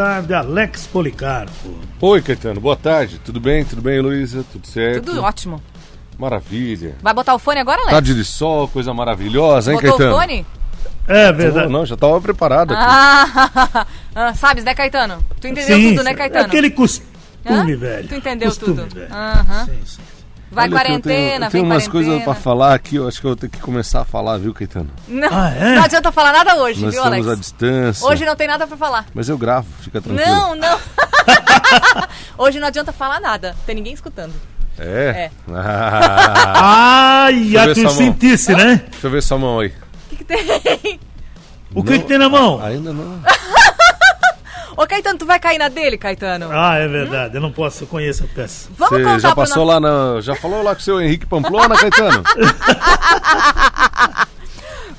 tarde, Alex Policarpo. Oi, Caetano, boa tarde. Tudo bem? Tudo bem, Luísa? Tudo certo? Tudo ótimo. Maravilha. Vai botar o fone agora, Alex? Tarde de sol, coisa maravilhosa, hein, Botou Caetano? o fone? É verdade. Não, já estava preparado aqui. Ah, ah, sabes, né, Caetano? Tu entendeu Sim, tudo, né, sim. Caetano? É aquele costume, Hã? velho. Tu entendeu Costume, tudo. velho. Aham. Sim, sim. Vai Olha que eu tenho- quarentena, eu tenho vem umas quarentena. coisas pra falar aqui, eu acho que eu vou ter que começar a falar, viu, Caetano? Não, Ah, é? não adianta falar nada hoje, Nós viu, estamos Alex? à distância. Hoje não tem nada pra falar. Mas eu gravo, fica tranquilo. Não, não. hoje não adianta falar nada. Tem ninguém escutando. É? É. Ah, Ai, a tu sentisse, né? deixa eu ver sua mão aí. O que, que tem? O que, que tem na mão? Ainda não. Ô, Caetano, tu vai cair na dele, Caetano? Ah, é verdade. Eu não posso, eu conheço a peça. Vamos Você contar já pro passou no- lá na. Já falou lá com o seu Henrique Pamplona, Caetano?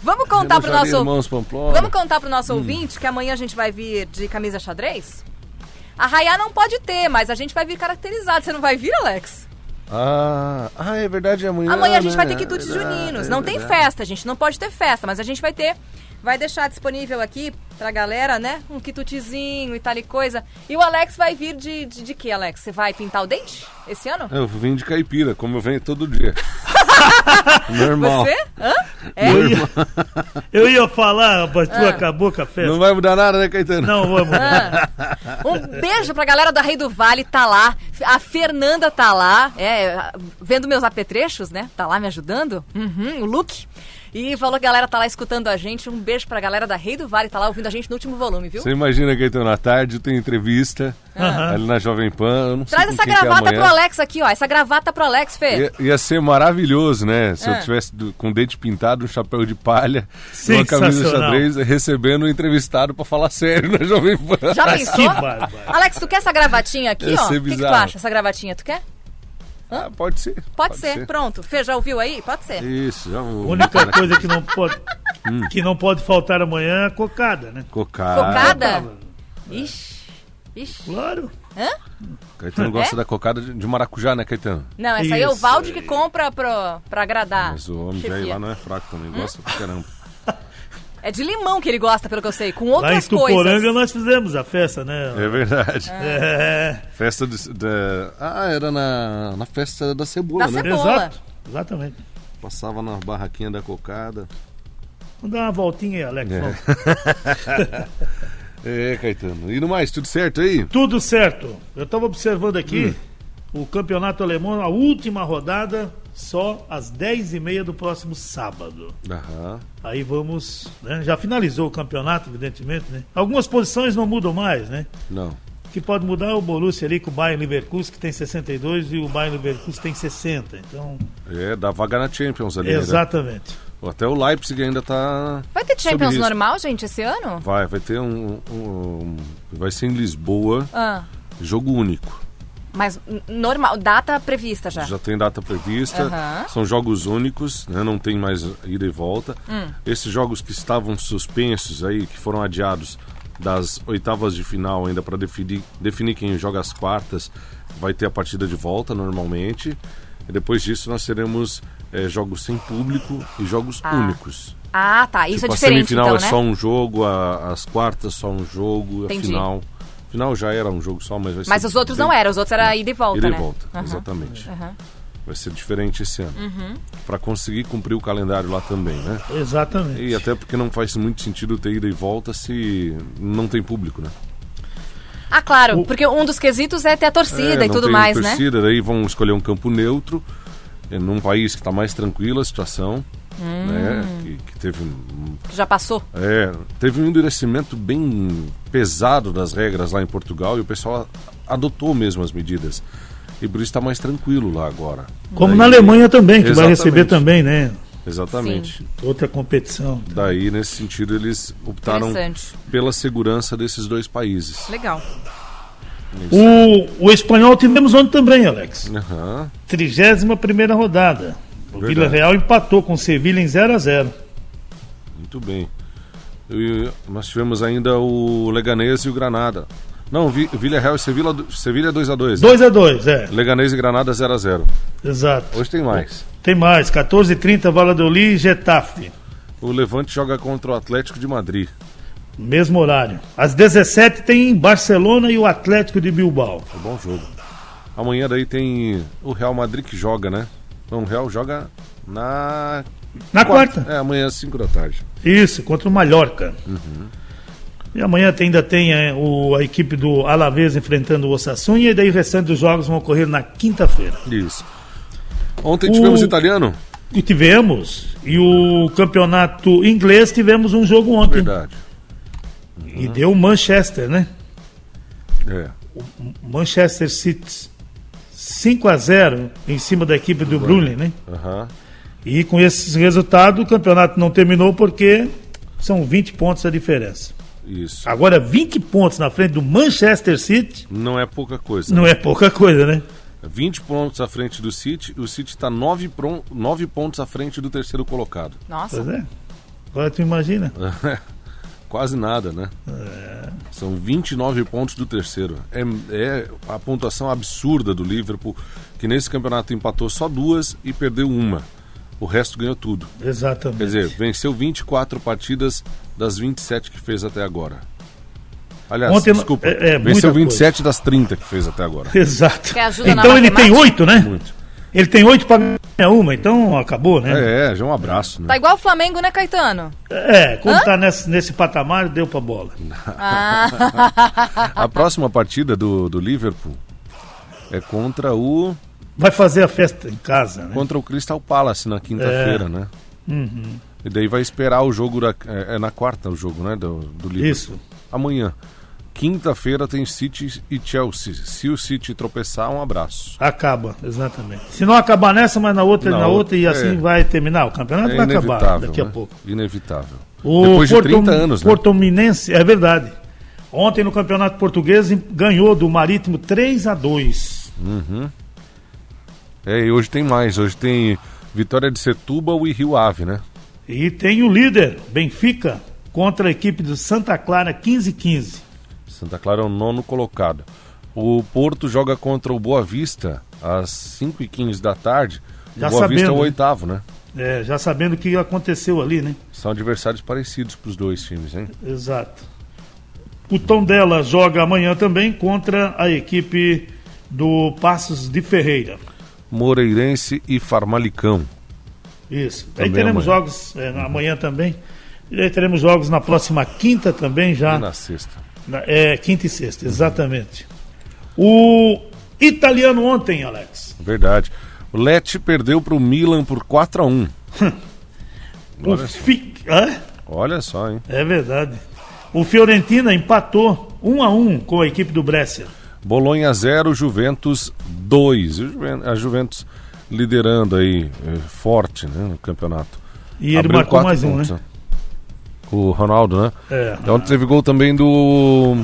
Vamos contar pro nosso... Irmãos Pamplona. Vamos contar pro Hum. nosso ouvinte que amanhã a gente vai vir de camisa xadrez? A Rayá não pode ter, mas a gente vai vir caracterizado. Você não vai vir, Alex? Ah, ah, é verdade, amanhã. Amanhã a gente né? vai ter quitutes É verdade, juninos. é Não tem festa, a gente não pode ter festa, mas a gente vai ter. Vai deixar disponível aqui pra galera, né? Um quitutezinho e tal e coisa. E o Alex vai vir de, de, de que, Alex? Você vai pintar o dente esse ano? Eu vim de caipira, como eu venho todo dia. Normal. Você? Hã? É? Eu ia, eu ia falar, mas tu Ah. acabou com a festa. Não vai mudar nada, né, Caetano? Não, vamos. Ah. Um beijo pra galera da Rei do Vale, tá lá. A Fernanda tá lá, é, vendo meus apetrechos, né? Tá lá me ajudando. Uhum, o Luke. E falou que a galera tá lá escutando a gente. Um beijo pra galera da Rei do Vale, tá lá ouvindo a gente no último volume, viu? Você imagina, Caetano, à tarde tem entrevista Aham. ali na Jovem Pan. Eu não sei Traz essa que é gravata pro amanhã. Alex aqui, ó. Essa gravata pro Alex, Fê. Ia, ia ser maravilhoso, né? Se Ah. eu tivesse do- com o dente pintado, um chapéu de palha, uma camisa xadrez, recebendo um entrevistado pra falar sério na Jovem Pan. Já Que pensou? Alex, tu quer essa gravatinha aqui, Ia ó? O que, que tu acha? Essa gravatinha, tu quer? Ah, pode ser. Pode, ser. pronto. Fê, já ouviu aí? Pode ser. Isso, já A única coisa que não pode, Hum. que não pode faltar amanhã é a cocada, né? Cocada. Cocada? Ixi. Ixi. Claro. Hã? Caetano gosta É? da cocada de, de maracujá, né, Caetano? Não, essa aí é o Isso Valde aí. que compra pro, pra agradar. Mas o homem velho chefia. lá não é fraco também, Hum? gosta pra caramba. É de limão que ele gosta, pelo que eu sei, com Lá em outras Tuporanga coisas. nós fizemos a festa, né? É verdade. É, Festa de, da- Ah, era na, na festa da cebola, Da né? cebola. exato. Exatamente. Passava na barraquinha da cocada. Vamos dar uma voltinha aí, Alex. É. É, Caetano. E no mais, tudo certo aí? Tudo certo. Eu estava observando aqui Hum. o campeonato alemão, a última rodada, só às 10h30 do próximo sábado. Aham. Aí vamos. né, Já finalizou o campeonato, evidentemente, né? Algumas posições não mudam mais, né? Não. O que pode mudar é o Borussia ali com o Bayern Leverkusen, que tem 62 e o Bayern Leverkusen tem 60. Então, É, dá vaga na Champions ali. né? exatamente. Até o Leipzig ainda tá. Vai ter Champions normal, gente, esse ano? Vai, vai ter um, um- Vai ser em Lisboa, Ah, jogo único. Mas normal, data prevista já. Já tem data prevista, Aham. são jogos únicos, né? não tem mais ida e volta. Hum. Esses jogos que estavam suspensos aí, que foram adiados das oitavas de final ainda para definir, definir quem joga as quartas, vai ter a partida de volta normalmente. E depois disso nós teremos eh, jogos sem público e jogos Ah. únicos. Ah, tá. Isso Tipo, é diferente, a semifinal então, é né? só um jogo, a- as quartas só um jogo, Entendi. a final. Final já era um jogo só, mas vai Mas ser os outros bem- não eram, os outros era ida e volta, Ida e né? volta, Aham. exatamente. Aham. Vai ser diferente esse ano. Uhum. Pra conseguir cumprir o calendário lá também, né? Exatamente. E até porque não faz muito sentido ter ida e volta se não tem público, né? Ah, claro, O- porque um dos quesitos é ter a torcida É, e tudo tem mais, né? torcida, daí vão escolher um campo neutro, é, num país que está mais tranquila a situação, Hum. né? Que, que teve um já passou. É, teve um endurecimento bem pesado das regras lá em Portugal e o pessoal adotou mesmo as medidas. E por isso está mais tranquilo lá agora. Como Daí- na Alemanha também, que vai Exatamente. receber também, né? Exatamente. Outra competição. Daí, nesse sentido, eles optaram pela segurança desses dois países. Legal. O, o espanhol tivemos ontem também, Alex. Aham. 31 rodada. O Verdade. Vila Real empatou com o Sevilha em 0 a 0 Muito bem. E nós tivemos ainda o Leganês e o Granada. Não, Vi- Villarreal e Sevilha, Sevilha 2x2. 2 a 2 é. Leganês e Granada 0x0. Exato. Hoje tem mais. Tem mais, 14 h 30 Valladolid e Getafe. O Levante joga contra o Atlético de Madrid. Mesmo horário. Às 17 tem Barcelona e o Atlético de Bilbao. É um bom jogo. Amanhã daí tem o Real Madrid que joga, né? Então o Real joga na. Na quarta. É, amanhã às 5 da tarde. Isso, contra o Mallorca. E amanhã ainda tem é, o, a equipe do Alavés enfrentando o Osasuna e daí o restante dos jogos vão ocorrer na quinta-feira. Isso. Ontem tivemos O- italiano? E tivemos, e o campeonato inglês tivemos um jogo ontem. Verdade. E deu Manchester, né? É. Manchester City 5 a 0 em cima da equipe do Brulin, né? Aham. E com esse resultado o campeonato não terminou porque são 20 pontos a diferença. Isso. Agora 20 pontos na frente do Manchester City Não é pouca coisa. não é pouca coisa, né? 20 pontos à frente do City, o City está 9, pron- 9 pontos à frente do terceiro colocado. Nossa. Pois é. Agora tu imagina. Quase nada, né? São 29 pontos do terceiro. É, é a pontuação absurda do Liverpool, que nesse campeonato empatou só duas e perdeu uma. O resto ganhou tudo. Exatamente. Quer dizer, venceu 24 partidas das 27 que fez até agora. Aliás, Ontem- desculpa, é- é venceu muita 27 das 30 que fez até agora. Exato. Então ele tem matemática? oito, né? Muito. Ele tem oito para ganhar uma, então acabou, né? É, já é um abraço, Tá né? igual o Flamengo, né, Caetano? É, quando tá nesse, nesse patamar, deu pra bola. Ah, A próxima partida do, do Liverpool é contra o Vai fazer a festa em casa, né? contra o Crystal Palace na quinta-feira, É. né? Uhum. E daí vai esperar o jogo da, é, é na quarta o jogo, né, do, do Liverpool. Isso. Amanhã. Quinta-feira tem City e Chelsea. Se o City tropeçar, um abraço. Acaba, exatamente. Se não acabar nessa, mas na outra, Na na, outra, outra, e assim é. vai terminar. O campeonato É vai acabar daqui a né? pouco. Inevitável. O Depois de Porto- 30 anos, né? Portominense, é verdade. Ontem no Campeonato Português ganhou do Marítimo 3 a 2 É, e hoje tem mais. Hoje tem Vitória de Setúbal e Rio Ave, né? E tem o líder, Benfica, contra a equipe do Santa Clara 15-15. Santa Clara é o nono colocado. O Porto joga contra o Boa Vista às 5h15 da tarde. Já o Boa Vista é sabendo, o né? oitavo, né? É, já sabendo o que aconteceu ali, né? São adversários parecidos para os dois times, hein? Exato. O Tom dela joga amanhã também contra a equipe do Passos de Ferreira. Moreirense e Farmalicão. Isso. Também aí teremos amanhã. jogos é, amanhã também. E aí teremos jogos na próxima quinta também já. E na sexta. É, quinta e sexta, exatamente. O italiano ontem, Alex. Verdade. O Lecce perdeu para o Milan por 4 a 1 O Olha só. Fi- Hã? Olha só, hein? É verdade. O Fiorentina empatou um a um com a equipe do Brescia. Bolonha 0, Juventus 2. E o Juven- A Juventus liderando aí, eh, forte, né, no campeonato. E ele Abriu marcou mais um, pontos, né? O Ronaldo, né? É. Ontem teve gol também do.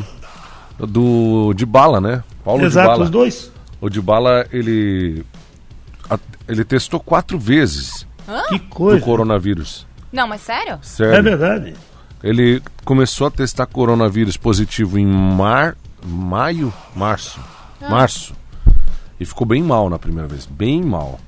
Do Dybala, né? Paulo Exato, Dybala. os dois. O Dybala, ele. a- Ele testou quatro vezes Que do coisa. coronavírus. não, mas sério? Sério. É verdade. Ele começou a testar coronavírus positivo em mar... maio, março. Ah. Março. E ficou bem mal na primeira vez. Bem mal.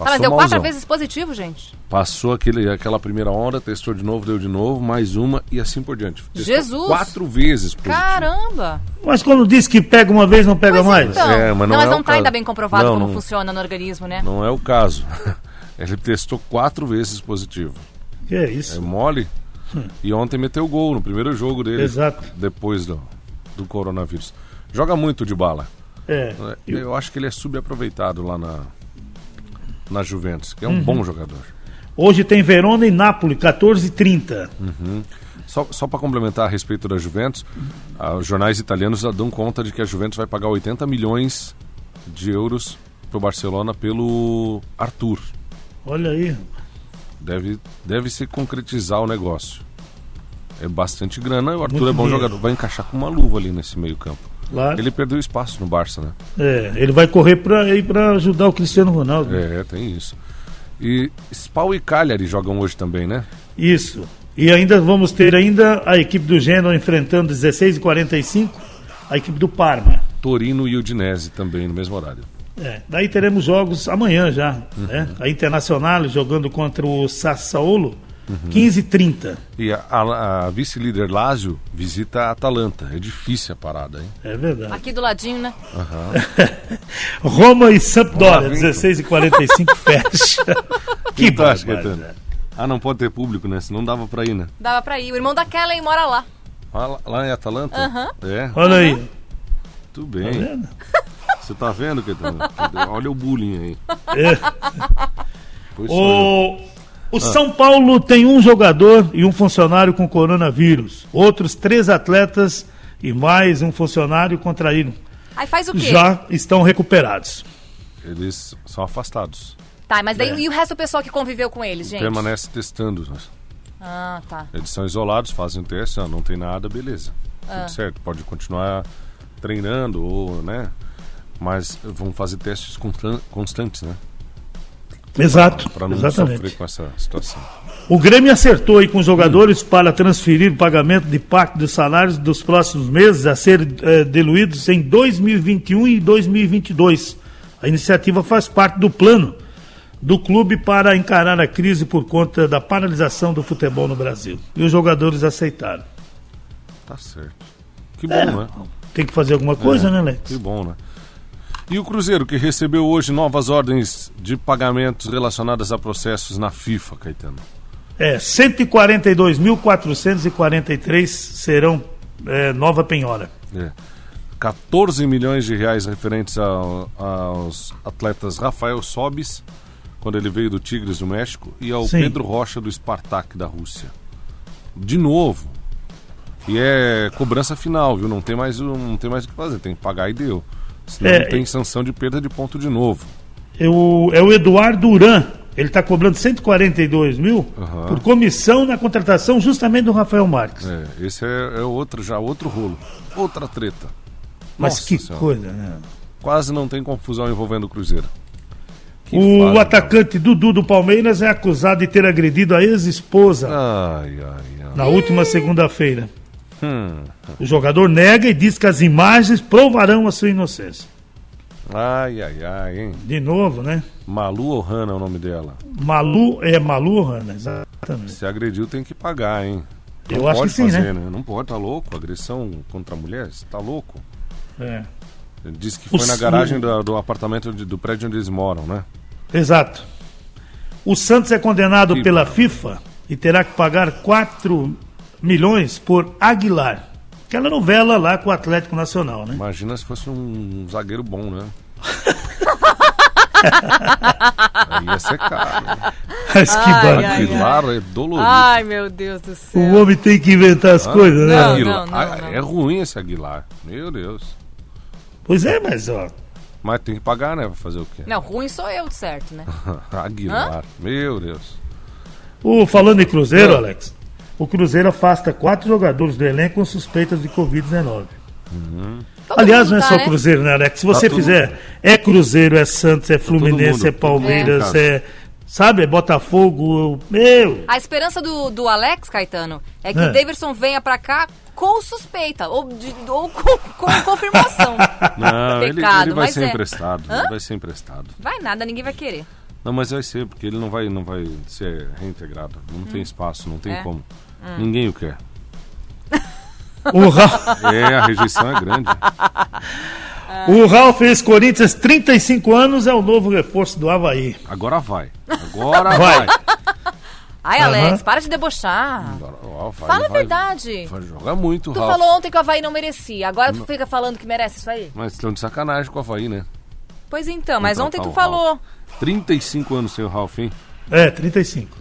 Ah, mas Passou deu quatro malzão. vezes positivo, gente. Passou aquele, aquela primeira onda, testou de novo, deu de novo, mais uma e assim por diante. Testou Jesus! Quatro vezes positivo. Caramba! Mas quando diz que pega uma vez, não pega Pois mais. então. É, mas não mas é não o tá ainda bem comprovado Não, como não. funciona no organismo, né? Não é o caso. Ele testou quatro vezes positivo. Que é É isso. mole. E ontem meteu gol no primeiro jogo dele. Exato. Depois do, do coronavírus. Joga muito de bala. É. Eu acho que ele é subaproveitado lá na, na Juventus, que é um bom jogador. Hoje tem Verona e Nápoles, 14h30. Só, só para complementar a respeito da Juventus, ah, os jornais italianos já dão conta de que a Juventus vai pagar 80 milhões de euros para o Barcelona pelo Arthur. Olha aí. Deve, deve se concretizar o negócio. É bastante grana, o Arthur Muito é bom dinheiro. jogador. Vai encaixar com uma luva ali nesse meio campo. Claro. Ele perdeu espaço no Barça, né? É, ele vai correr para ir para ajudar o Cristiano Ronaldo. É, tem isso. E Spal e Cagliari jogam hoje também, né? Isso. E ainda vamos ter ainda a equipe do Genoa enfrentando 16 e 45 a equipe do Parma. Torino e Udinese também no mesmo horário. É, daí teremos jogos amanhã já, né? A Internacional jogando contra o Sassuolo 15h30. E a, a- a vice-líder Lazio visita a Atalanta. É difícil a parada, hein? É verdade. Aqui do ladinho, né? Roma e Sampdoria, Vamos lá, 16h45 fecha. que barbaridade. Caetano? Ah, não pode ter público, né? Senão dava pra ir, né? Dava pra ir. O irmão da Kelly mora lá. Ah, lá, lá em Atalanta? Aham. É, Olha aí. tudo Tá bem. vendo? Você tá vendo, Caetano? Olha o bullying aí. É. Pois eu. O, o São Paulo tem um jogador e um funcionário com coronavírus. Outros três atletas e mais um funcionário contraíram. Aí faz o quê? Já estão recuperados. Eles são afastados. Tá, mas daí É. e o resto do pessoal que conviveu com eles, gente? Permanece testando. né? Ah, tá. Eles são isolados, fazem o teste, ó, não tem nada, beleza. Ah. Tudo certo. Pode continuar treinando, ou, né? Mas vão fazer testes constan- constantes, né? Exato. Para não sofrer Exatamente. com essa situação. O Grêmio acertou aí com os jogadores para transferir o pagamento de parte dos salários dos próximos meses a ser eh, diluídos em 2021 e 2022. A iniciativa faz parte do plano do clube para encarar a crise por conta da paralisação do futebol no Brasil. E os jogadores aceitaram. Tá certo. Que bom, É, né? Tem que fazer alguma coisa, É, né, Lex? Que bom, né? E o Cruzeiro, que recebeu hoje novas ordens de pagamentos relacionadas a processos na FIFA, Caetano. É, 142.443 serão eh, nova penhora. É. 14 milhões de reais referentes ao- aos atletas Rafael Sobis, quando ele veio do Tigres do México, e ao Sim. Pedro Rocha do Spartak da Rússia. De novo. E é cobrança final, viu? Não tem mais, não tem mais o que fazer, tem que pagar e deu. Senão É, tem sanção de perda de ponto de novo. É o, é o Eduardo Duran. Ele está cobrando 142 mil Aham. por comissão na contratação justamente do Rafael Marques. É, esse é, é outro já, outro rolo. Outra treta. Mas Nossa que Senhora. coisa, né? Quase não tem confusão envolvendo o Cruzeiro. Que O fase, atacante Dudu do Palmeiras é acusado de ter agredido a ex-esposa Ai, ai, na última segunda-feira. Hum. O jogador nega e diz que as imagens provarão a sua inocência. Ai, ai, ai, hein? De novo, né? Malu ou Hanna é o nome dela. Malu é Malu, Rana, exatamente. Se agrediu, tem que pagar, hein? Eu acho pode que sim, fazer, né? Não pode, tá louco? Agressão contra a mulher? Você tá louco? É. Ele disse que O foi na s- garagem do, do apartamento de- do prédio onde eles moram, né? Exato. O Santos é condenado Que pela. FIFA e terá que pagar 4 milhões por Aguilar. Aquela novela lá com o Atlético Nacional, né? Imagina se fosse um zagueiro bom, né? Aí ia ser caro. Mas que Ai, barulho. ai, Aguilar é dolorido. Ai, meu Deus do céu. O homem tem que inventar as coisas, né? Não, Aguilar. não, Ah, não. É ruim esse Aguilar. Meu Deus. Pois é, mas ó. Mas tem que pagar, né? Pra fazer o quê? Não, ruim sou eu, certo, né? Aguilar. Meu Deus. O, falando em Cruzeiro, Alex, o Cruzeiro afasta quatro jogadores do elenco com suspeitas de Covid-19. Todo Aliás, não é tá, só né? Cruzeiro, né, Alex? Se você tudo- fizer, é Cruzeiro, é Santos, é Fluminense, mundo, é Palmeiras, em é. Sabe, é Botafogo. Meu! A esperança do, do Alex, Caetano, é que É. o Davidson venha pra cá com suspeita, ou, de- ou com, com confirmação. Não, ele, Pecado, ele vai ser é. emprestado. Vai ser emprestado. Vai nada, ninguém vai querer. Não, mas vai ser, porque ele não vai, não vai ser reintegrado. Não tem espaço, não tem É. como. Ninguém o quer. O Ra- É, a rejeição é grande. o Ralf ex-Corinthians, 35 anos, é o novo reforço do Havaí. Agora vai. Agora Vai. vai. Ai. Alex, para de debochar. Vai, Fala a verdade. Vai jogar muito, Tu Ralf. falou ontem que o Havaí não merecia, agora tu fica falando que merece isso aí? Mas estão de sacanagem com o Havaí, né? Pois então, mas Contratar ontem tu o falou. Ralf. 35 anos sem o Ralf, hein? É, 35.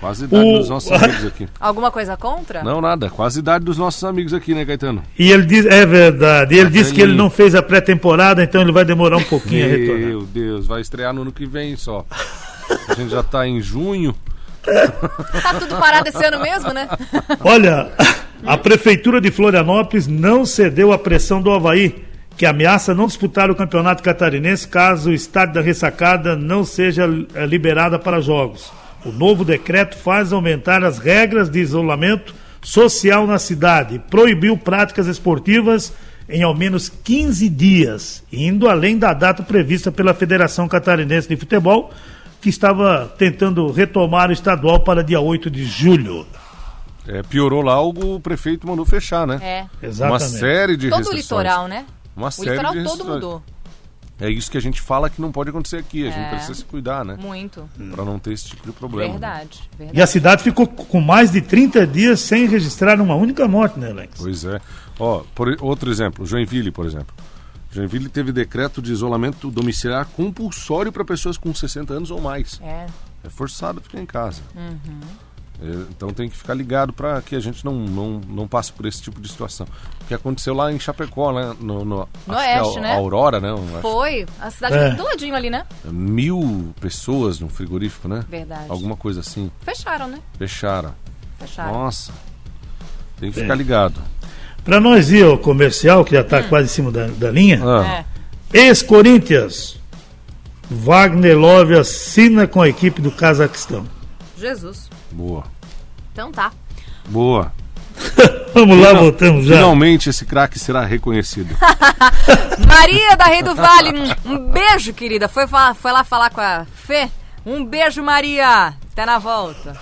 Quase a idade O- dos nossos amigos aqui. Alguma coisa contra? Não, nada. Quase a idade dos nossos amigos aqui, né, Caetano? E ele diz, é verdade, e ele disse que ele não fez a pré-temporada, então ele vai demorar um pouquinho a retornar. Meu Deus, vai estrear no ano que vem só. A gente já tá em junho. Tá tudo parado esse ano mesmo, né? Olha, a Prefeitura de Florianópolis não cedeu à pressão do Havaí, que ameaça não disputar o campeonato catarinense caso o estádio da ressacada não seja eh, liberada para jogos. O novo decreto faz aumentar as regras de isolamento social na cidade e proibiu práticas esportivas em ao menos 15 dias, indo além da data prevista pela Federação Catarinense de Futebol, que estava tentando retomar o estadual para dia 8 de julho. É, piorou lá, o prefeito mandou fechar, né? É. Exatamente. Uma série de Todo o restrições. litoral, né? Uma O série litoral de todo mudou. É isso que a gente fala que não pode acontecer aqui. A gente É. precisa se cuidar, né? Muito. Pra não ter esse tipo de problema. Verdade. E verdade. a cidade ficou com mais de 30 dias sem registrar uma única morte, né, Alex? Pois é. Ó, por, outro exemplo, Joinville, por exemplo. Joinville teve decreto de isolamento domiciliar compulsório para pessoas com 60 anos ou mais. É. É forçado ficar em casa. Uhum. É, então tem que ficar ligado para que a gente não, não, não passe por esse tipo de situação. O que aconteceu lá em Chapecó, né? No, no, que é oeste, a- né? Aurora, né? Foi. A cidade É. ficou do ladinho ali, né? Mil pessoas no frigorífico, né? Verdade. Alguma coisa assim. Fecharam, né? Fecharam. Fecharam. Nossa. Tem que É. ficar ligado. Para nós ir ao comercial, que já está quase em cima da, da linha, Ah, É. ex-Corinthians, Wagner Love assina com a equipe do Cazaquistão. Jesus. Boa. Então tá. Boa. Vamos lá, Final- voltamos já. Finalmente esse craque será reconhecido. Maria da Rei do Vale, um, um beijo, querida. Foi, foi lá falar com a Fê? Um beijo, Maria. Até na volta.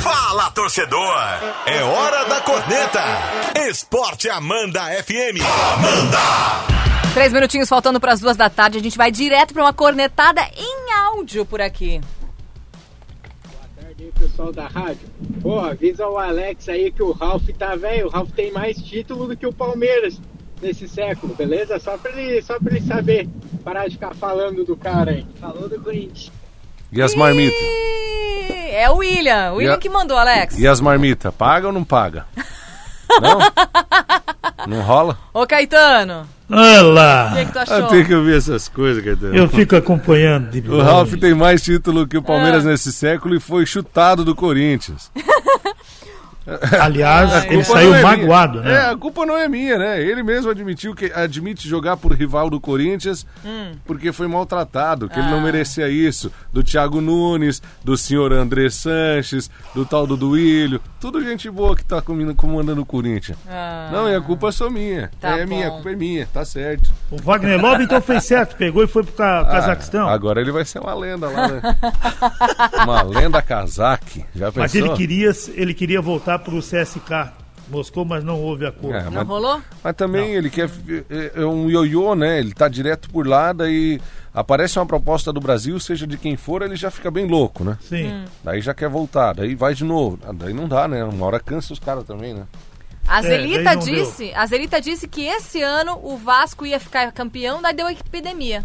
Fala, torcedor! É hora da corneta! Esporte Amanda FM. Três minutinhos faltando para as duas da tarde. A gente vai direto para uma cornetada em áudio por aqui. Pessoal da rádio. Pô, avisa o Alex aí que o Ralf tá velho. O Ralf tem mais título do que o Palmeiras nesse século, beleza? Só pra ele, só pra ele saber. Parar de ficar falando do cara aí. Falou do Corinthians. E as marmitas? É o William. O William a- que mandou, Alex. E as marmitas? Paga ou não paga? Não? Não rola? Ô, Caetano. Olha O lá, que, que tu Ah, achou? tem que ouvir essas coisas, Caetano. eu fico acompanhando. De O Ralf tem mais título que o Ah. Palmeiras nesse século e foi chutado do Corinthians. Aliás, Ai, ele saiu é magoado, minha. né? É, a culpa não é minha, né? Ele mesmo admitiu que admite jogar por rival do Corinthians Hum. porque foi maltratado, que ele Ah. não merecia isso. Do Thiago Nunes, do senhor André Sanches, do tal do Duílio. Tudo gente boa que tá comandando o Corinthians. Ah. Não, e a culpa é só minha. Tá é minha, a bom. culpa é minha, tá certo. O Wagner Love então fez certo, pegou e foi pro Ca- Cazaquistão. Ah, agora ele vai ser uma lenda lá, né? uma lenda cazaque. Já pensou? Mas ele queria, ele queria voltar pro CSK Moscou, mas não houve acordo. É, Não mas- rolou? Mas também ele quer. É, é um ioiô, né? Ele tá direto por lá, daí aparece uma proposta do Brasil, seja de quem for, ele já fica bem louco, né? Sim. Hum. Daí já quer voltar, daí vai de novo. Ah, Daí não dá, né? Uma hora cansa os caras também, né? A daí Zelita não deu. disse, a Zelita disse que esse ano o Vasco ia ficar campeão, daí deu epidemia.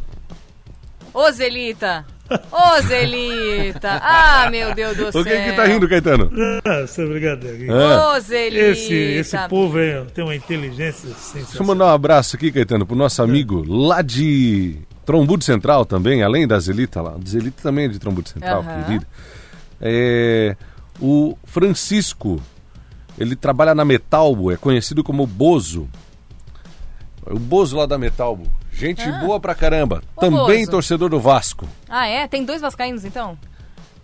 Ô Zelita! Ô Zelita! Ah, meu Deus do céu! O que que tá rindo, Caetano? Ah, essa brincadeira. Ah, Ô Zelita! Esse, esse povo é- tem uma inteligência deixa eu sensacional. mandar um abraço aqui, Caetano, pro nosso amigo lá de Trombudo Central também, além da Zelita lá. Zelita também é de Trombudo Central, Aham. querida. É, o Francisco, ele trabalha na Metalbo, é conhecido como Bozo. O Bozo lá da Metalbo. Gente Ah. boa pra caramba. Também torcedor do Vasco. Ah, é? Tem dois vascaínos, então?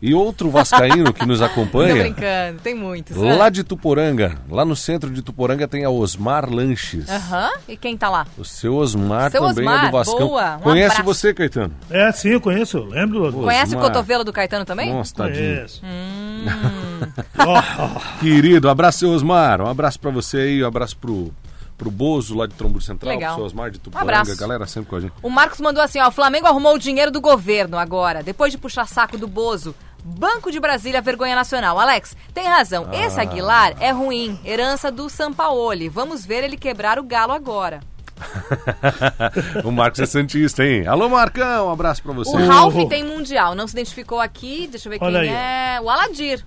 E outro vascaíno que nos Tô acompanha, brincando, tem muitos. né? lá de Tuporanga. Lá no centro de Tuporanga tem a Osmar Lanches. Aham, e quem tá lá? O seu Osmar Seu também é Osmar, do Vascão. boa, um Conhece abraço. você, Caetano? É, sim, eu conheço, eu lembro. Pô, Conhece o Osmar. cotovelo do Caetano também? Nossa, tadinho. Conheço. Hum. Querido, abraço, seu Osmar. Um abraço pra você aí, um abraço pro, pro Bozo lá de Trombudo Central, Legal. pro seu Osmar de Um Tuporanga. abraço. galera sempre com a gente. O Marcos mandou assim, ó, o Flamengo arrumou o dinheiro do governo agora, depois de puxar saco do Bozo. Banco de Brasília, vergonha nacional. Alex, tem razão. Ah. Esse Aguilar é ruim, herança do Sampaoli. Vamos ver ele quebrar o galo agora. o Marcos é Santista, hein? Alô, Marcão, um abraço pra você. O Ralph tem mundial, não se identificou aqui. Deixa eu ver Olha quem aí, é. O Aladir.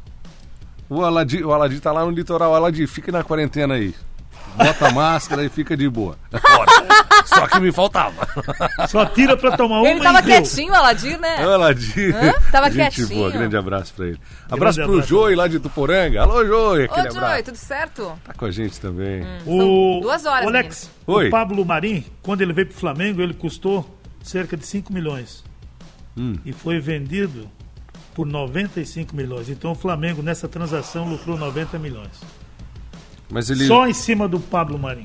O Aladim, o Aladim tá lá no litoral. Aladim, fica na quarentena aí. Bota a máscara e fica de boa. Bora. Só que me faltava. só tira pra tomar uma Ele tava e quietinho, o Aladir, né? Aladim. Hã? Tava Gente quietinho. boa, grande abraço pra ele. Abraço pro abraço. Joey lá de Tuporanga. Alô, Joey, aquele Ô, Joy, abraço. tudo certo? Tá com a gente também. O São duas horas, o Alex, Oi. o Pablo Marim, quando ele veio pro Flamengo, ele custou cerca de 5 milhões. Hum. E foi vendido por 95 milhões. Então o Flamengo nessa transação lucrou 90 milhões. Mas ele. Só em cima do Pablo Marim.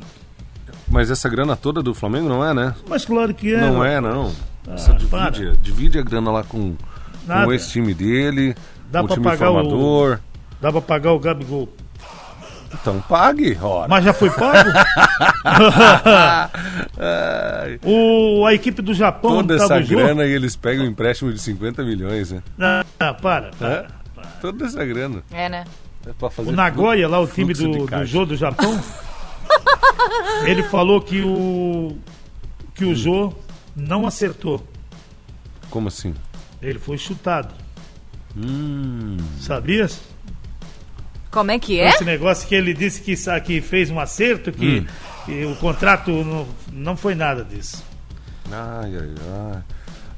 Mas essa grana toda do Flamengo não é, né? Mas claro que é. Não é, não. Ah, Você para. divide, divide a grana lá com, Nada. com esse time dele, Dá pra time pagar o- formador. Dá pra pagar o Gabigol. Então pague, ora. Mas já foi pago? O, a equipe do Japão toda tava essa o grana e eles pegam um empréstimo de 50 milhões, né? Não, não, para. para. É? Toda essa grana. É, né? É pra fazer O Nagoya, lá o time do, do. Jô do Japão, ele falou que o que Hum. o Jô não acertou. Como assim? Ele foi chutado. Hum. Sabias? Como é que é? Esse negócio que ele disse que, que fez um acerto, que, Hum. que o contrato não, não foi nada disso. Ai, ai, ai.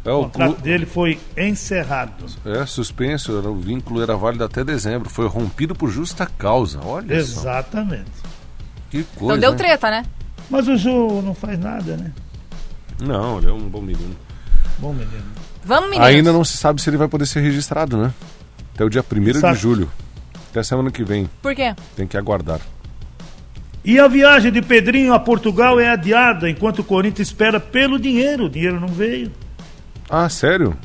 É, O o contrato clu... dele foi encerrado. é suspenso, era- o vínculo era válido até dezembro. Foi rompido por justa causa. Olha só. Exatamente. Que coisa. Então deu treta, né? Mas o Jô não faz nada, né? Não, ele é um bom menino. Bom menino. Vamos, meninos. Ainda não se sabe se ele vai poder ser registrado, né? Até o dia 1 de julho. Até semana que vem. Por quê? Tem que aguardar. E a viagem de Pedrinho a Portugal é adiada enquanto o Corinthians espera pelo dinheiro. O dinheiro não veio. Ah, sério?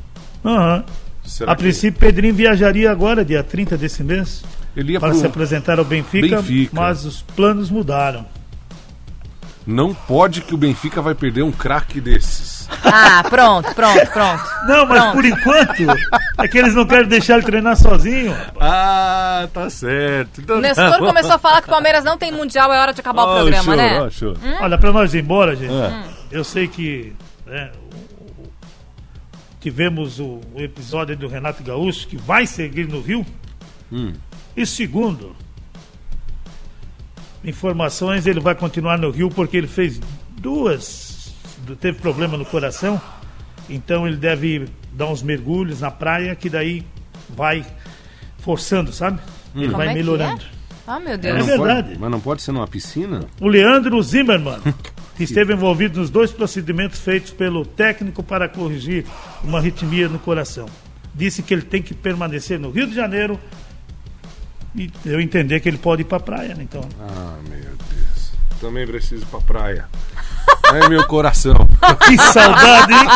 Aham. Será A princípio, Pedrinho viajaria agora, dia 30 desse mês, ele ia para pro... se apresentar ao Benfica, Benfica. mas os planos mudaram. Não pode que o Benfica vai perder um craque desses. Ah, pronto, pronto, pronto. Não, mas Pronto. por enquanto é que eles não querem deixar ele treinar sozinho. Ah, tá certo. Então, O Nestor começou a falar que o Palmeiras não tem mundial, é hora de acabar o Oh, programa, show, né? oh, show. Olha, para nós ir embora, gente, Ah. eu sei que né, tivemos o, o episódio do Renato Gaúcho, que vai seguir no Rio. Hum. E segundo, informações, ele vai continuar no Rio porque ele fez duas, teve problema no coração, então ele deve dar uns mergulhos na praia que daí vai forçando, sabe? Ele Como vai é que melhorando. Ah, meu É Deus. Não verdade. Pode, mas não pode ser numa piscina? O Leandro Zimmermann, que esteve envolvido nos dois procedimentos feitos pelo técnico para corrigir uma arritmia no coração, disse que ele tem que permanecer no Rio de Janeiro e eu entender que ele pode ir para a praia, né? Então, Ah, meu Deus. Também preciso ir pra praia. É meu coração. que saudade, hein?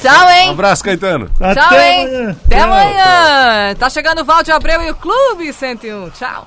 Tchau, Um hein? abraço, Caetano. Tchau, Até hein? amanhã. Até Tchau. amanhã. Tá chegando o Valde Abreu e o Clube 101. Tchau.